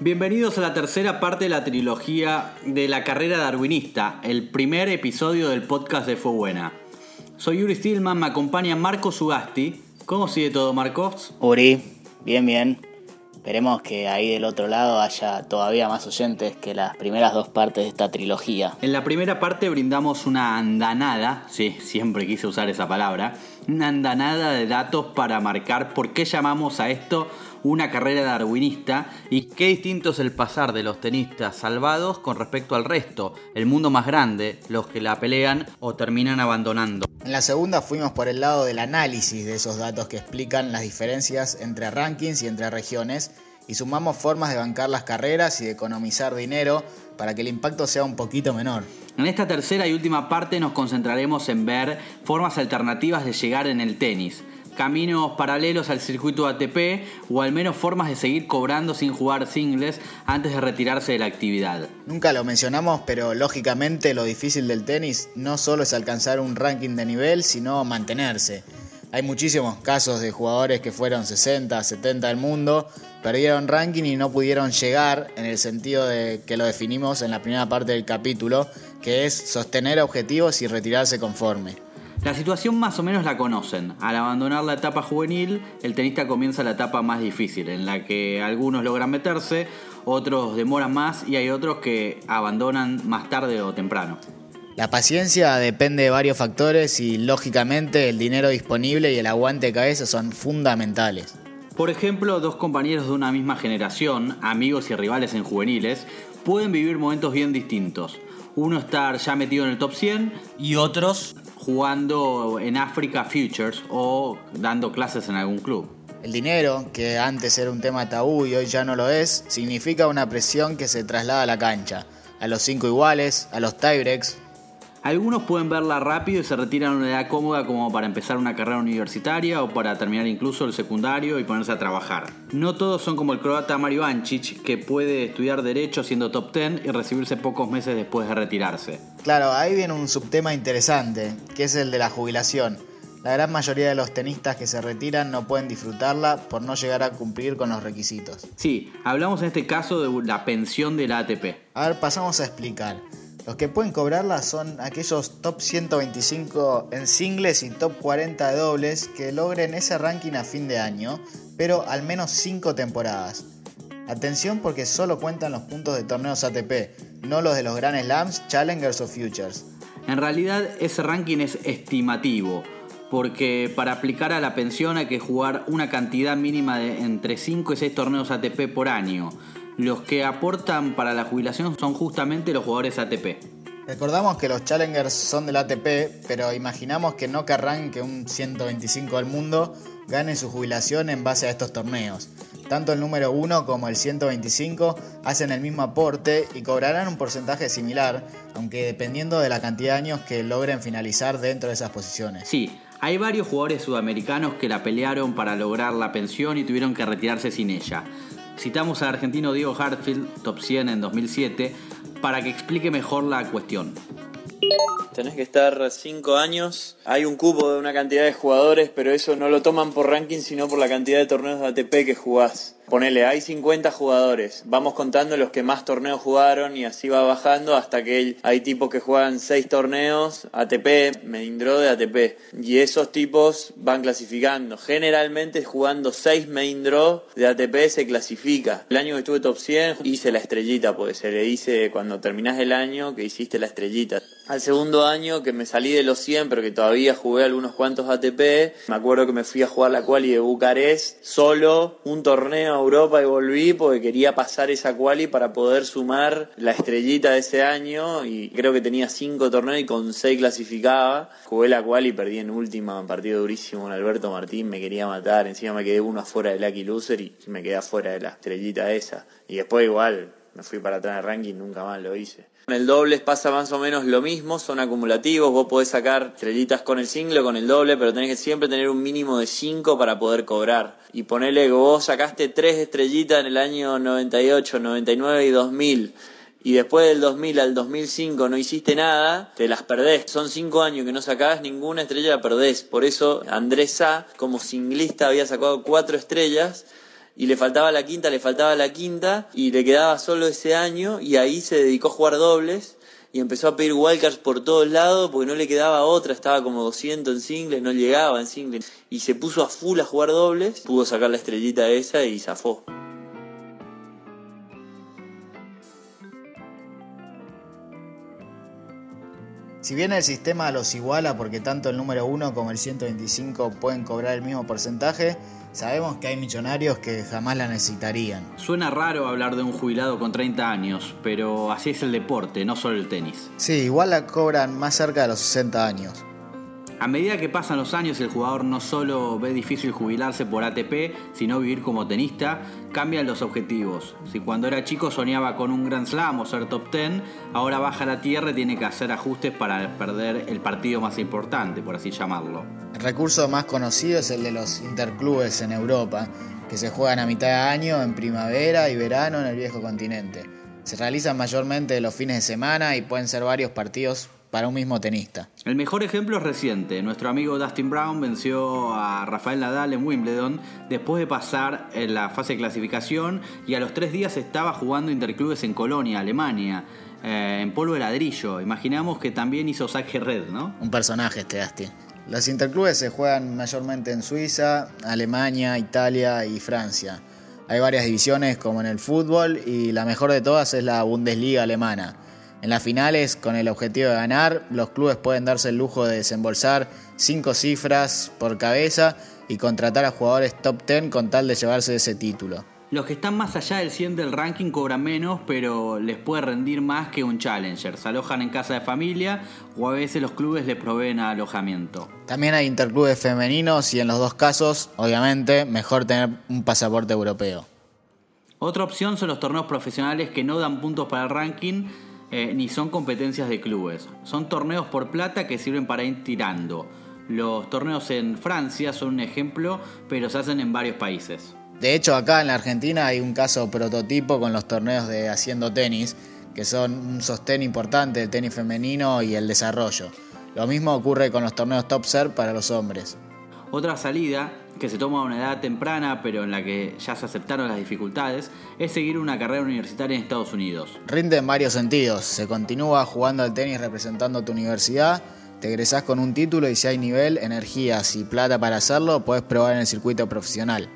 Bienvenidos a la tercera parte de la trilogía de la carrera darwinista, el primer episodio del podcast de Fue Buena. Soy Yuri Stillman, me acompaña Marcos Sugasti. ¿Cómo sigue todo, Marcos? Uri, bien, bien. Esperemos que ahí del otro lado haya todavía más oyentes que las primeras dos partes de esta trilogía. En la primera parte brindamos una andanada, sí, siempre quise usar esa palabra, una andanada de datos para marcar por qué llamamos a esto una carrera darwinista y qué distinto es el pasar de los tenistas salvados con respecto al resto, el mundo más grande, los que la pelean o terminan abandonando. En la segunda fuimos por el lado del análisis de esos datos que explican las diferencias entre rankings y entre regiones y sumamos formas de bancar las carreras y de economizar dinero para que el impacto sea un poquito menor. En esta tercera y última parte nos concentraremos en ver formas alternativas de llegar en el tenis, caminos paralelos al circuito ATP o al menos formas de seguir cobrando sin jugar singles antes de retirarse de la actividad. Nunca lo mencionamos, pero lógicamente lo difícil del tenis no solo es alcanzar un ranking de nivel, sino mantenerse. Hay muchísimos casos de jugadores que fueron 60, 70 del mundo, perdieron ranking y no pudieron llegar en el sentido de que lo definimos en la primera parte del capítulo, que es sostener objetivos y retirarse conforme. La situación más o menos la conocen. Al abandonar la etapa juvenil, el tenista comienza la etapa más difícil, en la que algunos logran meterse, otros demoran más y hay otros que abandonan más tarde o temprano. La paciencia depende de varios factores y lógicamente el dinero disponible y el aguante de cabeza son fundamentales. Por ejemplo, dos compañeros de una misma generación, amigos y rivales en juveniles, pueden vivir momentos bien distintos. Uno estar ya metido en el top 100 y otros jugando en Africa Futures o dando clases en algún club. El dinero, que antes era un tema tabú y hoy ya no lo es, significa una presión que se traslada a la cancha, a los cinco iguales, a los tiebreaks, algunos pueden verla rápido y se retiran a una edad cómoda como para empezar una carrera universitaria o para terminar incluso el secundario y ponerse a trabajar. No todos son como el croata Mario Ancic, que puede estudiar Derecho siendo top 10 y recibirse pocos meses después de retirarse. Claro, ahí viene un subtema interesante, que es el de la jubilación. La gran mayoría de los tenistas que se retiran no pueden disfrutarla por no llegar a cumplir con los requisitos. Sí, hablamos en este caso de la pensión de la ATP. A ver, pasamos a explicar. Los que pueden cobrarla son aquellos top 125 en singles y top 40 de dobles que logren ese ranking a fin de año, pero al menos 5 temporadas. Atención porque solo cuentan los puntos de torneos ATP, no los de los Grand Slams, Challengers o Futures. En realidad ese ranking es estimativo, porque para aplicar a la pensión hay que jugar una cantidad mínima de entre 5 y 6 torneos ATP por año los que aportan para la jubilación son justamente los jugadores ATP. Recordamos que los Challengers son del ATP, pero imaginamos que no querrán que un 125 del mundo gane su jubilación en base a estos torneos. Tanto el número 1 como el 125 hacen el mismo aporte y cobrarán un porcentaje similar, aunque dependiendo de la cantidad de años que logren finalizar dentro de esas posiciones. Sí, hay varios jugadores sudamericanos que la pelearon para lograr la pensión y tuvieron que retirarse sin ella. Citamos al argentino Diego Hartfield, top 100 en 2007, para que explique mejor la cuestión. Tenés que estar 5 años, hay un cupo de una cantidad de jugadores, pero eso no lo toman por ranking, sino por la cantidad de torneos de ATP que jugás. Ponele, hay 50 jugadores, vamos contando los que más torneos jugaron y así va bajando hasta que hay tipos que juegan 6 torneos ATP, main draw de ATP, y esos tipos van clasificando. Generalmente jugando 6 main draw de ATP se clasifica. El año que estuve top 100 hice la estrellita, porque se le dice cuando terminás el año que hiciste la estrellita. Al segundo año que me salí de los 100, pero que todavía jugué algunos cuantos ATP, me acuerdo que me fui a jugar la quali de Bucarest solo, un torneo Europa y volví porque quería pasar esa quali para poder sumar la estrellita de ese año y creo que tenía cinco torneos y con seis clasificaba. Jugué la quali y perdí en última, un partido durísimo con Alberto Martín, me quería matar, encima me quedé uno afuera del Lucky Loser y me quedé afuera de la estrellita esa. Y después igual me fui para atrás en ranking, nunca más lo hice. Con el dobles pasa más o menos lo mismo, son acumulativos, vos podés sacar estrellitas con el single con el doble, pero tenés que siempre tener un mínimo de 5 para poder cobrar. Y ponele que vos sacaste 3 estrellitas en el año 98, 99 y 2000 y después del 2000 al 2005 no hiciste nada, te las perdés. Son 5 años que no sacás ninguna estrella, la perdés. Por eso Andrés A, como singlista, había sacado 4 estrellas y le faltaba la quinta, le faltaba la quinta y le quedaba solo ese año y ahí se dedicó a jugar dobles y empezó a pedir wildcards por todos lados porque no le quedaba otra, estaba como 200 en singles, no llegaba en singles y se puso a full a jugar dobles, pudo sacar la estrellita esa y zafó. Si bien el sistema los iguala porque tanto el número 1 como el 125 pueden cobrar el mismo porcentaje, sabemos que hay millonarios que jamás la necesitarían. Suena raro hablar de un jubilado con 30 años, pero así es el deporte, no solo el tenis. Sí, igual la cobran más cerca de los 60 años. A medida que pasan los años, el jugador no solo ve difícil jubilarse por ATP, sino vivir como tenista, cambian los objetivos. Si cuando era chico soñaba con un Grand Slam o ser top 10, ahora baja la tierra y tiene que hacer ajustes para perder el partido más importante, por así llamarlo. El recurso más conocido es el de los interclubes en Europa, que se juegan a mitad de año en primavera y verano en el viejo continente. Se realizan mayormente los fines de semana y pueden ser varios partidos para un mismo tenista. El mejor ejemplo es reciente. Nuestro amigo Dustin Brown venció a Rafael Nadal en Wimbledon después de pasar en la fase de clasificación y a los tres días estaba jugando interclubes en Colonia, Alemania. Eh, en polvo de ladrillo. Imaginamos que también hizo saque red, ¿no? Un personaje este Dustin. Los interclubes se juegan mayormente en Suiza, Alemania, Italia y Francia. Hay varias divisiones como en el fútbol y la mejor de todas es la Bundesliga alemana en las finales, con el objetivo de ganar, los clubes pueden darse el lujo de desembolsar cinco cifras por cabeza y contratar a jugadores top 10 con tal de llevarse ese título. Los que están más allá del 100 del ranking cobran menos, pero les puede rendir más que un challenger. Se alojan en casa de familia o a veces los clubes les proveen alojamiento. También hay interclubes femeninos y en los dos casos, obviamente, mejor tener un pasaporte europeo. Otra opción son los torneos profesionales que no dan puntos para el ranking, eh, ni son competencias de clubes. Son torneos por plata que sirven para ir tirando. Los torneos en Francia son un ejemplo, pero se hacen en varios países. De hecho, acá en la Argentina hay un caso prototipo con los torneos de Haciendo Tenis, que son un sostén importante del tenis femenino y el desarrollo. Lo mismo ocurre con los torneos Top Serve para los hombres. Otra salida que se toma a una edad temprana, pero en la que ya se aceptaron las dificultades, es seguir una carrera universitaria en Estados Unidos. Rinde en varios sentidos. Se continúa jugando al tenis representando a tu universidad, te egresás con un título y si hay nivel, energías y plata para hacerlo, puedes probar en el circuito profesional.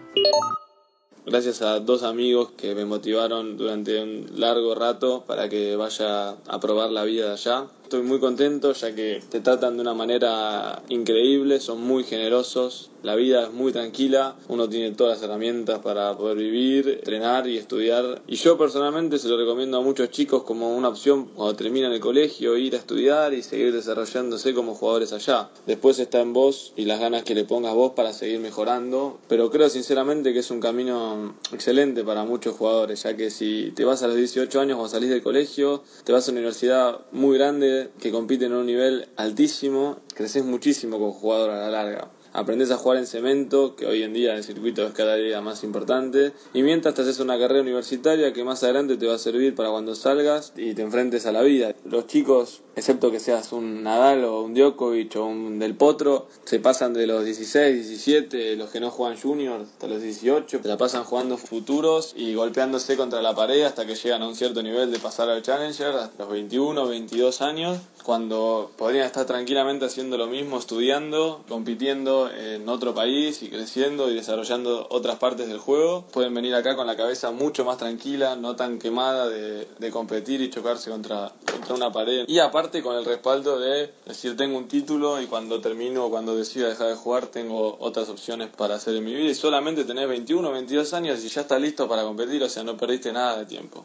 Gracias a dos amigos que me motivaron durante un largo rato para que vaya a probar la vida de allá estoy muy contento ya que te tratan de una manera increíble, son muy generosos, la vida es muy tranquila, uno tiene todas las herramientas para poder vivir, entrenar y estudiar. Y yo personalmente se lo recomiendo a muchos chicos como una opción cuando terminan el colegio, ir a estudiar y seguir desarrollándose como jugadores allá. Después está en vos y las ganas que le pongas vos para seguir mejorando, pero creo sinceramente que es un camino excelente para muchos jugadores, ya que si te vas a los 18 años o salís del colegio, te vas a una universidad muy grande, que compiten a un nivel altísimo, creces muchísimo como jugador a la larga aprendes a jugar en cemento, que hoy en día el circuito es cada día más importante, y mientras te haces una carrera universitaria que más adelante te va a servir para cuando salgas y te enfrentes a la vida. Los chicos, excepto que seas un Nadal o un Djokovic o un Del Potro, se pasan de los 16, 17, los que no juegan juniors, hasta los 18, se la pasan jugando futuros y golpeándose contra la pared hasta que llegan a un cierto nivel de pasar al Challenger, hasta los 21, 22 años, cuando podrían estar tranquilamente haciendo lo mismo, estudiando, compitiendo en otro país y creciendo y desarrollando otras partes del juego, pueden venir acá con la cabeza mucho más tranquila, no tan quemada de, competir y chocarse contra, contra una pared. Y aparte con el respaldo de decir tengo un título y cuando termino o cuando decida dejar de jugar tengo otras opciones para hacer en mi vida y solamente tener 21 o 22 años y ya está listo para competir, o sea, no perdiste nada de tiempo.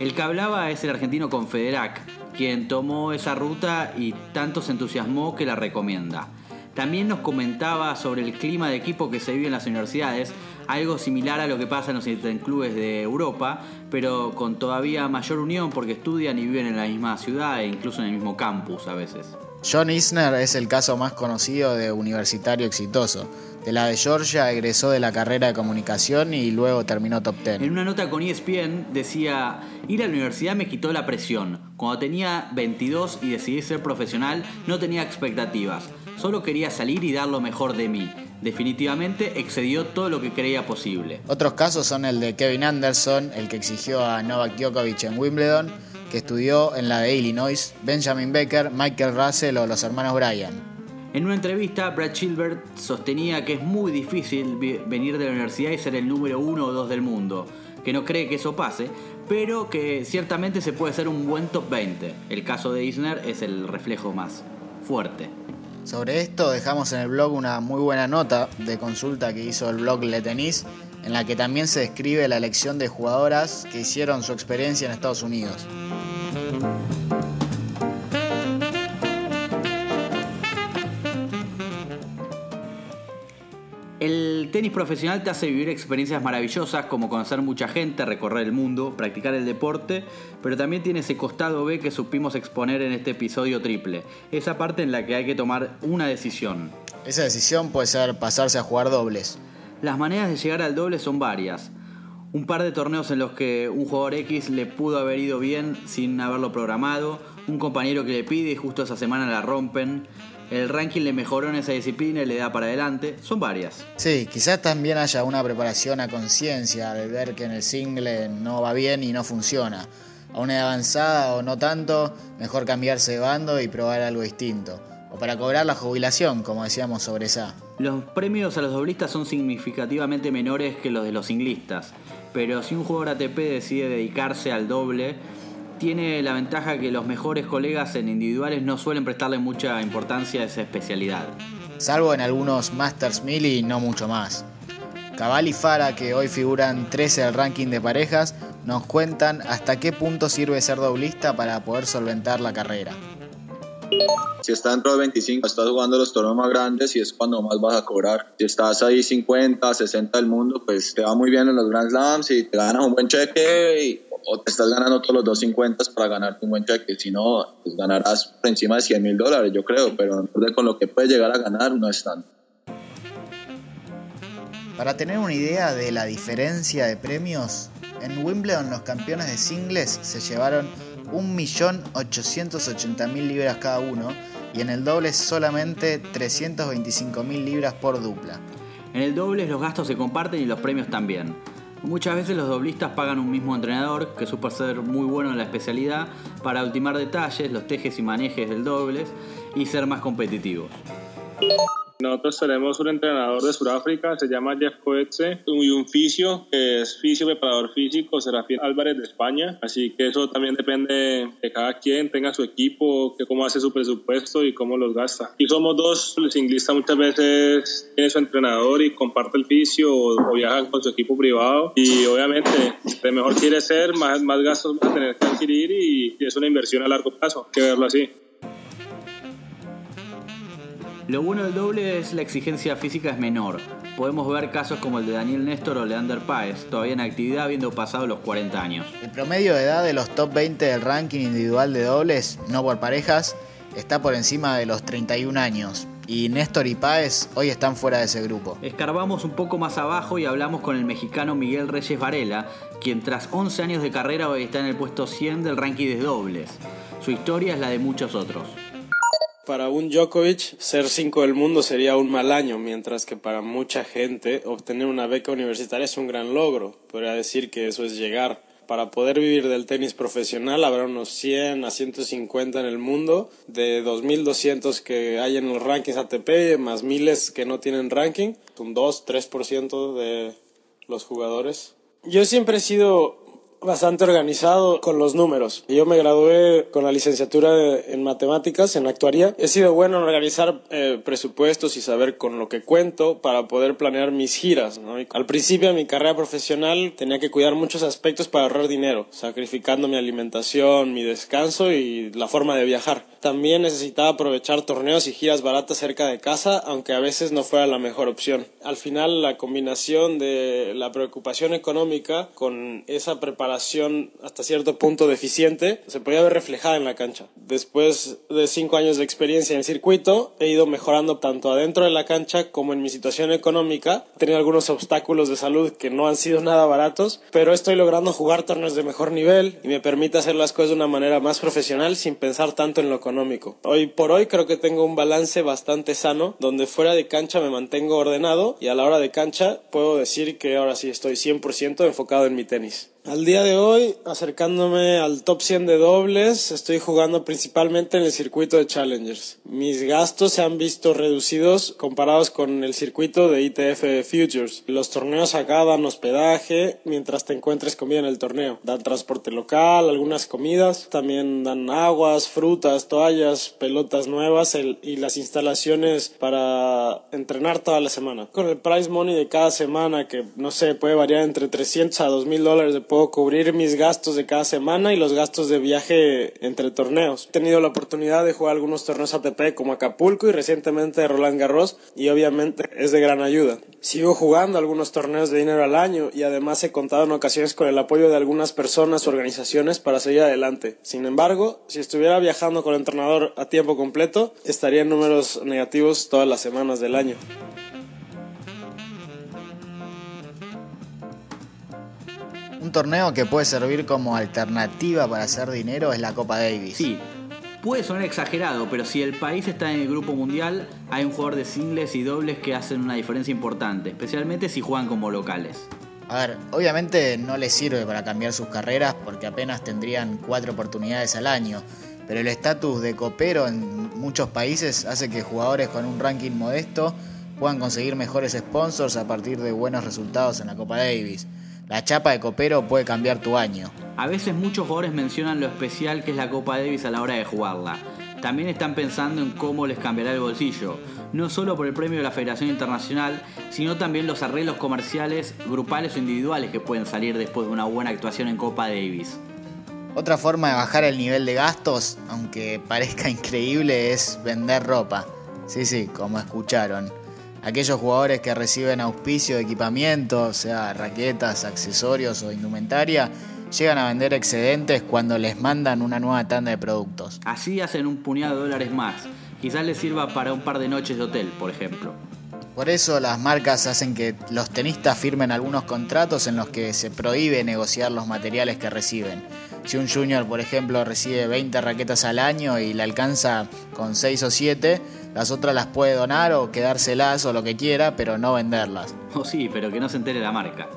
El que hablaba es el argentino Confederac, quien tomó esa ruta y tanto se entusiasmó que la recomienda. También nos comentaba sobre el clima de equipo que se vive en las universidades, algo similar a lo que pasa en los clubes de Europa, pero con todavía mayor unión porque estudian y viven en la misma ciudad e incluso en el mismo campus a veces. John Isner es el caso más conocido de universitario exitoso. De la de Georgia egresó de la carrera de comunicación y luego terminó top 10. En una nota con ESPN decía, ir a la universidad me quitó la presión. Cuando tenía 22 y decidí ser profesional no tenía expectativas. Solo quería salir y dar lo mejor de mí. Definitivamente excedió todo lo que creía posible. Otros casos son el de Kevin Anderson, el que exigió a Novak Djokovic en Wimbledon, que estudió en la de Illinois, Benjamin Becker, Michael Russell o los hermanos Bryan. En una entrevista, Brad Chilbert sostenía que es muy difícil venir de la universidad y ser el número uno o dos del mundo, que no cree que eso pase, pero que ciertamente se puede ser un buen top 20. El caso de Isner es el reflejo más fuerte. Sobre esto dejamos en el blog una muy buena nota de consulta que hizo el blog Le Tennis, en la que también se describe la elección de jugadoras que hicieron su experiencia en Estados Unidos. Tenis profesional te hace vivir experiencias maravillosas como conocer mucha gente, recorrer el mundo, practicar el deporte, pero también tiene ese costado B que supimos exponer en este episodio triple, esa parte en la que hay que tomar una decisión. Esa decisión puede ser pasarse a jugar dobles. Las maneras de llegar al doble son varias. Un par de torneos en los que un jugador X le pudo haber ido bien sin haberlo programado, un compañero que le pide y justo esa semana la rompen, el ranking le mejoró en esa disciplina y le da para adelante. Son varias. Sí, quizás también haya una preparación a conciencia de ver que en el single no va bien y no funciona. A una avanzada o no tanto, mejor cambiarse de bando y probar algo distinto. O para cobrar la jubilación, como decíamos sobre esa. Los premios a los doblistas son significativamente menores que los de los singlistas, pero si un jugador ATP decide dedicarse al doble, tiene la ventaja que los mejores colegas en individuales no suelen prestarle mucha importancia a esa especialidad. Salvo en algunos Masters 1000 y no mucho más. Cabal y Fara, que hoy figuran 13 al ranking de parejas, nos cuentan hasta qué punto sirve ser doblista para poder solventar la carrera. Si estás dentro de 25, estás jugando los torneos más grandes y es cuando más vas a cobrar. Si estás ahí 50, 60 del mundo, pues te va muy bien en los Grand Slams y te ganas un buen cheque y o te estás ganando todos los 250 para ganarte un buen cheque, si no, pues ganarás por encima de 100 mil dólares, yo creo, pero con lo que puedes llegar a ganar no es tanto. Para tener una idea de la diferencia de premios, en Wimbledon los campeones de singles se llevaron 1.880.000 libras cada uno y en el doble solamente 325.000 libras por dupla. En el doble los gastos se comparten y los premios también. Muchas veces los doblistas pagan un mismo entrenador que supo ser muy bueno en la especialidad para ultimar detalles, los tejes y manejes del dobles y ser más competitivos. Nosotros tenemos un entrenador de Sudáfrica, se llama Jeff Coetze, y un fisio, que es fisio preparador físico, Serafín Álvarez de España. Así que eso también depende de cada quien, tenga su equipo, que cómo hace su presupuesto y cómo los gasta. Y somos dos, el singlista muchas veces tiene su entrenador y comparte el fisio o, viajan con su equipo privado. Y obviamente, de mejor quiere ser, más, más gastos va a tener que adquirir y es una inversión a largo plazo, que verlo así. Lo bueno del doble es la exigencia física es menor. Podemos ver casos como el de Daniel Néstor o Leander Páez, todavía en actividad habiendo pasado los 40 años. El promedio de edad de los top 20 del ranking individual de dobles, no por parejas, está por encima de los 31 años. Y Néstor y Páez hoy están fuera de ese grupo. Escarbamos un poco más abajo y hablamos con el mexicano Miguel Reyes Varela, quien tras 11 años de carrera hoy está en el puesto 100 del ranking de dobles. Su historia es la de muchos otros. Para un Djokovic, ser 5 del mundo sería un mal año, mientras que para mucha gente obtener una beca universitaria es un gran logro. Podría decir que eso es llegar. Para poder vivir del tenis profesional habrá unos 100 a 150 en el mundo, de 2.200 que hay en los rankings ATP, más miles que no tienen ranking, un 2-3% de los jugadores. Yo siempre he sido bastante organizado con los números. Yo me gradué con la licenciatura en matemáticas, en actuaría. He sido bueno en organizar eh, presupuestos y saber con lo que cuento para poder planear mis giras. Al principio de mi carrera profesional tenía que cuidar muchos aspectos para ahorrar dinero, sacrificando mi alimentación, mi descanso y la forma de viajar. También necesitaba aprovechar torneos y giras baratas cerca de casa, aunque a veces no fuera la mejor opción. Al final, la combinación de la preocupación económica con esa preparación preparación hasta cierto punto deficiente se podía ver reflejada en la cancha. Después de cinco años de experiencia en el circuito, he ido mejorando tanto adentro de la cancha como en mi situación económica. He tenido algunos obstáculos de salud que no han sido nada baratos, pero estoy logrando jugar torneos de mejor nivel y me permite hacer las cosas de una manera más profesional sin pensar tanto en lo económico. Hoy por hoy creo que tengo un balance bastante sano, donde fuera de cancha me mantengo ordenado y a la hora de cancha puedo decir que ahora sí estoy 100% enfocado en mi tenis. Al día de hoy, acercándome al top 100 de dobles, estoy jugando principalmente en el circuito de Challengers. Mis gastos se han visto reducidos comparados con el circuito de ITF Futures. Los torneos acá dan hospedaje mientras te encuentres comida en el torneo. Dan transporte local, algunas comidas, también dan aguas, frutas, toallas, pelotas nuevas y las instalaciones para entrenar toda la semana. Con el price money de cada semana, que no sé, puede variar entre 300 a 2000 dólares de puedo cubrir mis gastos de cada semana y los gastos de viaje entre torneos. He tenido la oportunidad de jugar algunos torneos ATP como Acapulco y recientemente Roland Garros y obviamente es de gran ayuda. Sigo jugando algunos torneos de dinero al año y además he contado en ocasiones con el apoyo de algunas personas o organizaciones para seguir adelante. Sin embargo, si estuviera viajando con el entrenador a tiempo completo, estaría en números negativos todas las semanas del año. Un torneo que puede servir como alternativa para hacer dinero es la Copa Davis. Sí, puede sonar exagerado, pero si el país está en el grupo mundial, hay un jugador de singles y dobles que hacen una diferencia importante, especialmente si juegan como locales. A ver, obviamente no les sirve para cambiar sus carreras porque apenas tendrían cuatro oportunidades al año, pero el estatus de copero en muchos países hace que jugadores con un ranking modesto puedan conseguir mejores sponsors a partir de buenos resultados en la Copa Davis. La chapa de copero puede cambiar tu año. A veces muchos jugadores mencionan lo especial que es la Copa Davis a la hora de jugarla. También están pensando en cómo les cambiará el bolsillo, no solo por el premio de la Federación Internacional, sino también los arreglos comerciales, grupales o individuales que pueden salir después de una buena actuación en Copa Davis. Otra forma de bajar el nivel de gastos, aunque parezca increíble, es vender ropa. Sí, sí, como escucharon. Aquellos jugadores que reciben auspicio de equipamiento, sea raquetas, accesorios o indumentaria, llegan a vender excedentes cuando les mandan una nueva tanda de productos. Así hacen un puñado de dólares más. Quizás les sirva para un par de noches de hotel, por ejemplo. Por eso las marcas hacen que los tenistas firmen algunos contratos en los que se prohíbe negociar los materiales que reciben. Si un junior, por ejemplo, recibe 20 raquetas al año y le alcanza con 6 o 7, las otras las puede donar o quedárselas o lo que quiera, pero no venderlas. Oh sí, pero que no se entere la marca.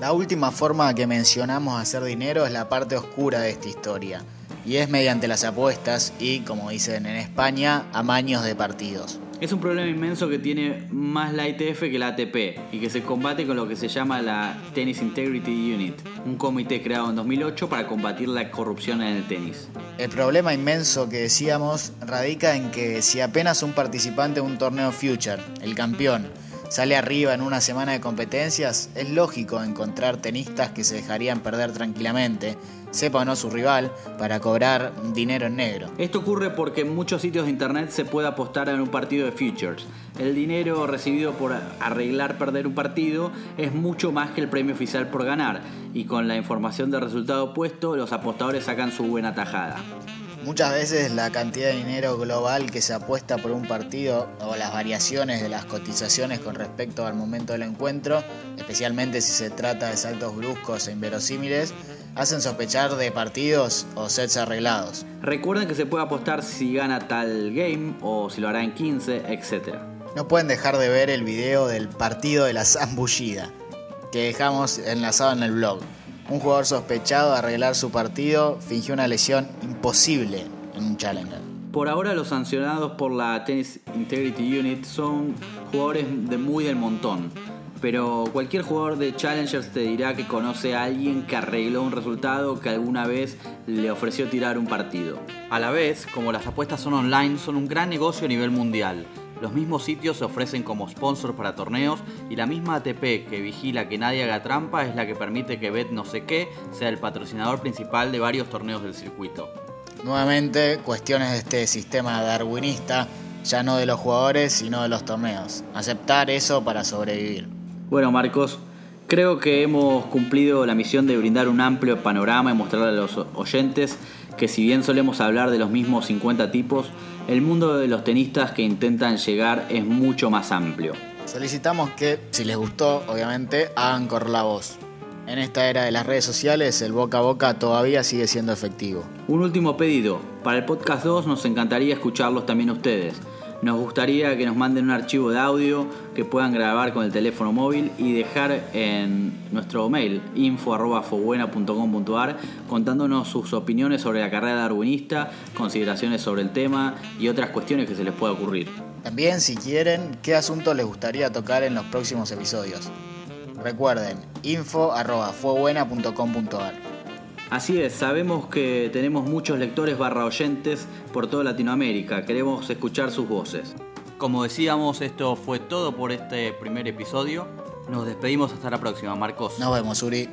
La última forma que mencionamos de hacer dinero es la parte oscura de esta historia, y es mediante las apuestas y, como dicen en España, amaños de partidos. Es un problema inmenso que tiene más la ITF que la ATP y que se combate con lo que se llama la Tennis Integrity Unit, un comité creado en 2008 para combatir la corrupción en el tenis. El problema inmenso que decíamos radica en que si apenas un participante de un torneo Future, el campeón, sale arriba en una semana de competencias, es lógico encontrar tenistas que se dejarían perder tranquilamente sepa o no su rival, para cobrar dinero en negro. Esto ocurre porque en muchos sitios de internet se puede apostar en un partido de futures. El dinero recibido por arreglar perder un partido es mucho más que el premio oficial por ganar, y con la información del resultado opuesto, los apostadores sacan su buena tajada. Muchas veces la cantidad de dinero global que se apuesta por un partido o las variaciones de las cotizaciones con respecto al momento del encuentro, especialmente si se trata de saltos bruscos e inverosímiles, hacen sospechar de partidos o sets arreglados. Recuerden que se puede apostar si gana tal game o si lo hará en 15, etc. No pueden dejar de ver el video del partido de la zambullida que dejamos enlazado en el blog. Un jugador sospechado de arreglar su partido fingió una lesión imposible en un Challenger. Por ahora los sancionados por la Tennis Integrity Unit son jugadores de muy del montón pero cualquier jugador de Challengers te dirá que conoce a alguien que arregló un resultado que alguna vez le ofreció tirar un partido. A la vez, como las apuestas son online, son un gran negocio a nivel mundial. Los mismos sitios se ofrecen como sponsor para torneos y la misma ATP que vigila que nadie haga trampa es la que permite que Bet no sé qué sea el patrocinador principal de varios torneos del circuito. Nuevamente, cuestiones de este sistema darwinista, ya no de los jugadores, sino de los torneos. Aceptar eso para sobrevivir. Bueno, Marcos, Creo que hemos cumplido la misión de brindar un amplio panorama y mostrarle a los oyentes que si bien solemos hablar de los mismos 50 tipos, el mundo de los tenistas que intentan llegar es mucho más amplio. Solicitamos que, si les gustó, obviamente, hagan correr la voz. En esta era de las redes sociales, el boca a boca todavía sigue siendo efectivo. Un último pedido. Para el podcast 2 nos encantaría escucharlos también ustedes. Nos gustaría que nos manden un archivo de audio que puedan grabar con el teléfono móvil y dejar en nuestro mail info.fobuena.com.ar contándonos sus opiniones sobre la carrera darwinista, consideraciones sobre el tema y otras cuestiones que se les pueda ocurrir. También, si quieren, qué asuntos les gustaría tocar en los próximos episodios. Recuerden, info.fuebuena.com.ar Así es, sabemos que tenemos muchos lectores barra oyentes por toda Latinoamérica, queremos escuchar sus voces. Como decíamos, esto fue todo por este primer episodio. Nos despedimos hasta la próxima, Marcos. Nos vemos, Uri.